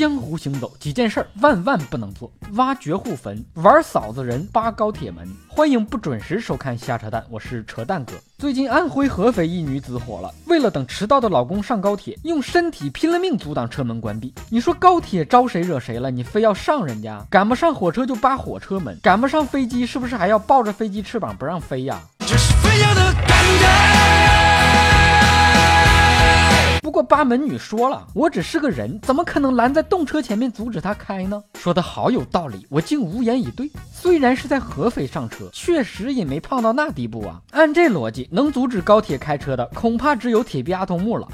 江湖行走几件事儿，万万不能做：挖绝户坟、玩嫂子人、扒高铁门。欢迎不准时收看瞎扯淡，我是扯淡哥。最近安徽合肥一女子火了，为了等迟到的老公上高铁，用身体拼了命阻挡车门关闭。你说高铁招谁惹谁了？你非要上人家，赶不上火车就扒火车门，赶不上飞机是不是还要抱着飞机翅膀不让飞呀？这是飞要的感觉。八门女说了，我只是个人，怎么可能拦在动车前面阻止他开呢？说的好有道理，我竟无言以对。虽然是在合肥上车，确实也没胖到那地步啊。按这逻辑，能阻止高铁开车的，恐怕只有铁臂阿童木了。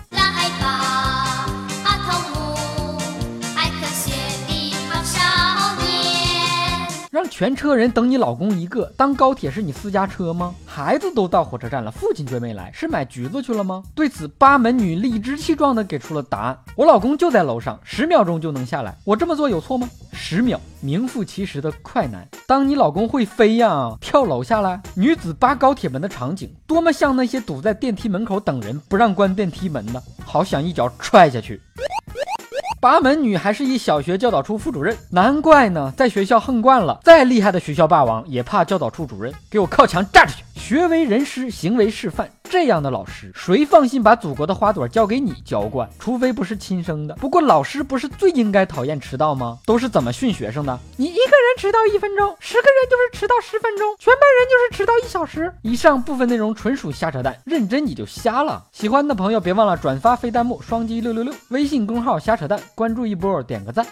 让全车人等你老公一个，当高铁是你私家车吗？孩子都到火车站了，父亲却没来，是买橘子去了吗？对此，八门女理直气壮地给出了答案：我老公就在楼上，十秒钟就能下来，我这么做有错吗？十秒，名副其实的快男。当你老公会飞呀，跳楼下来。女子扒高铁门的场景，多么像那些堵在电梯门口等人不让关电梯门的？好想一脚踹下去。八门女还是一小学教导处副主任，难怪呢，在学校横惯了，再厉害的学校霸王也怕教导处主任。给我靠墙站着去！学为人师，行为示范。这样的老师，谁放心把祖国的花朵交给你浇灌？除非不是亲生的。不过老师不是最应该讨厌迟到吗？都是怎么训学生的？你一个人迟到一分钟，十个人就是迟到十分钟，全班人就迟到一小时。以上部分内容纯属瞎扯淡，认真你就瞎了。喜欢的朋友别忘了转发飞弹幕，双击六六六。微信公号瞎扯淡，关注一波，点个赞。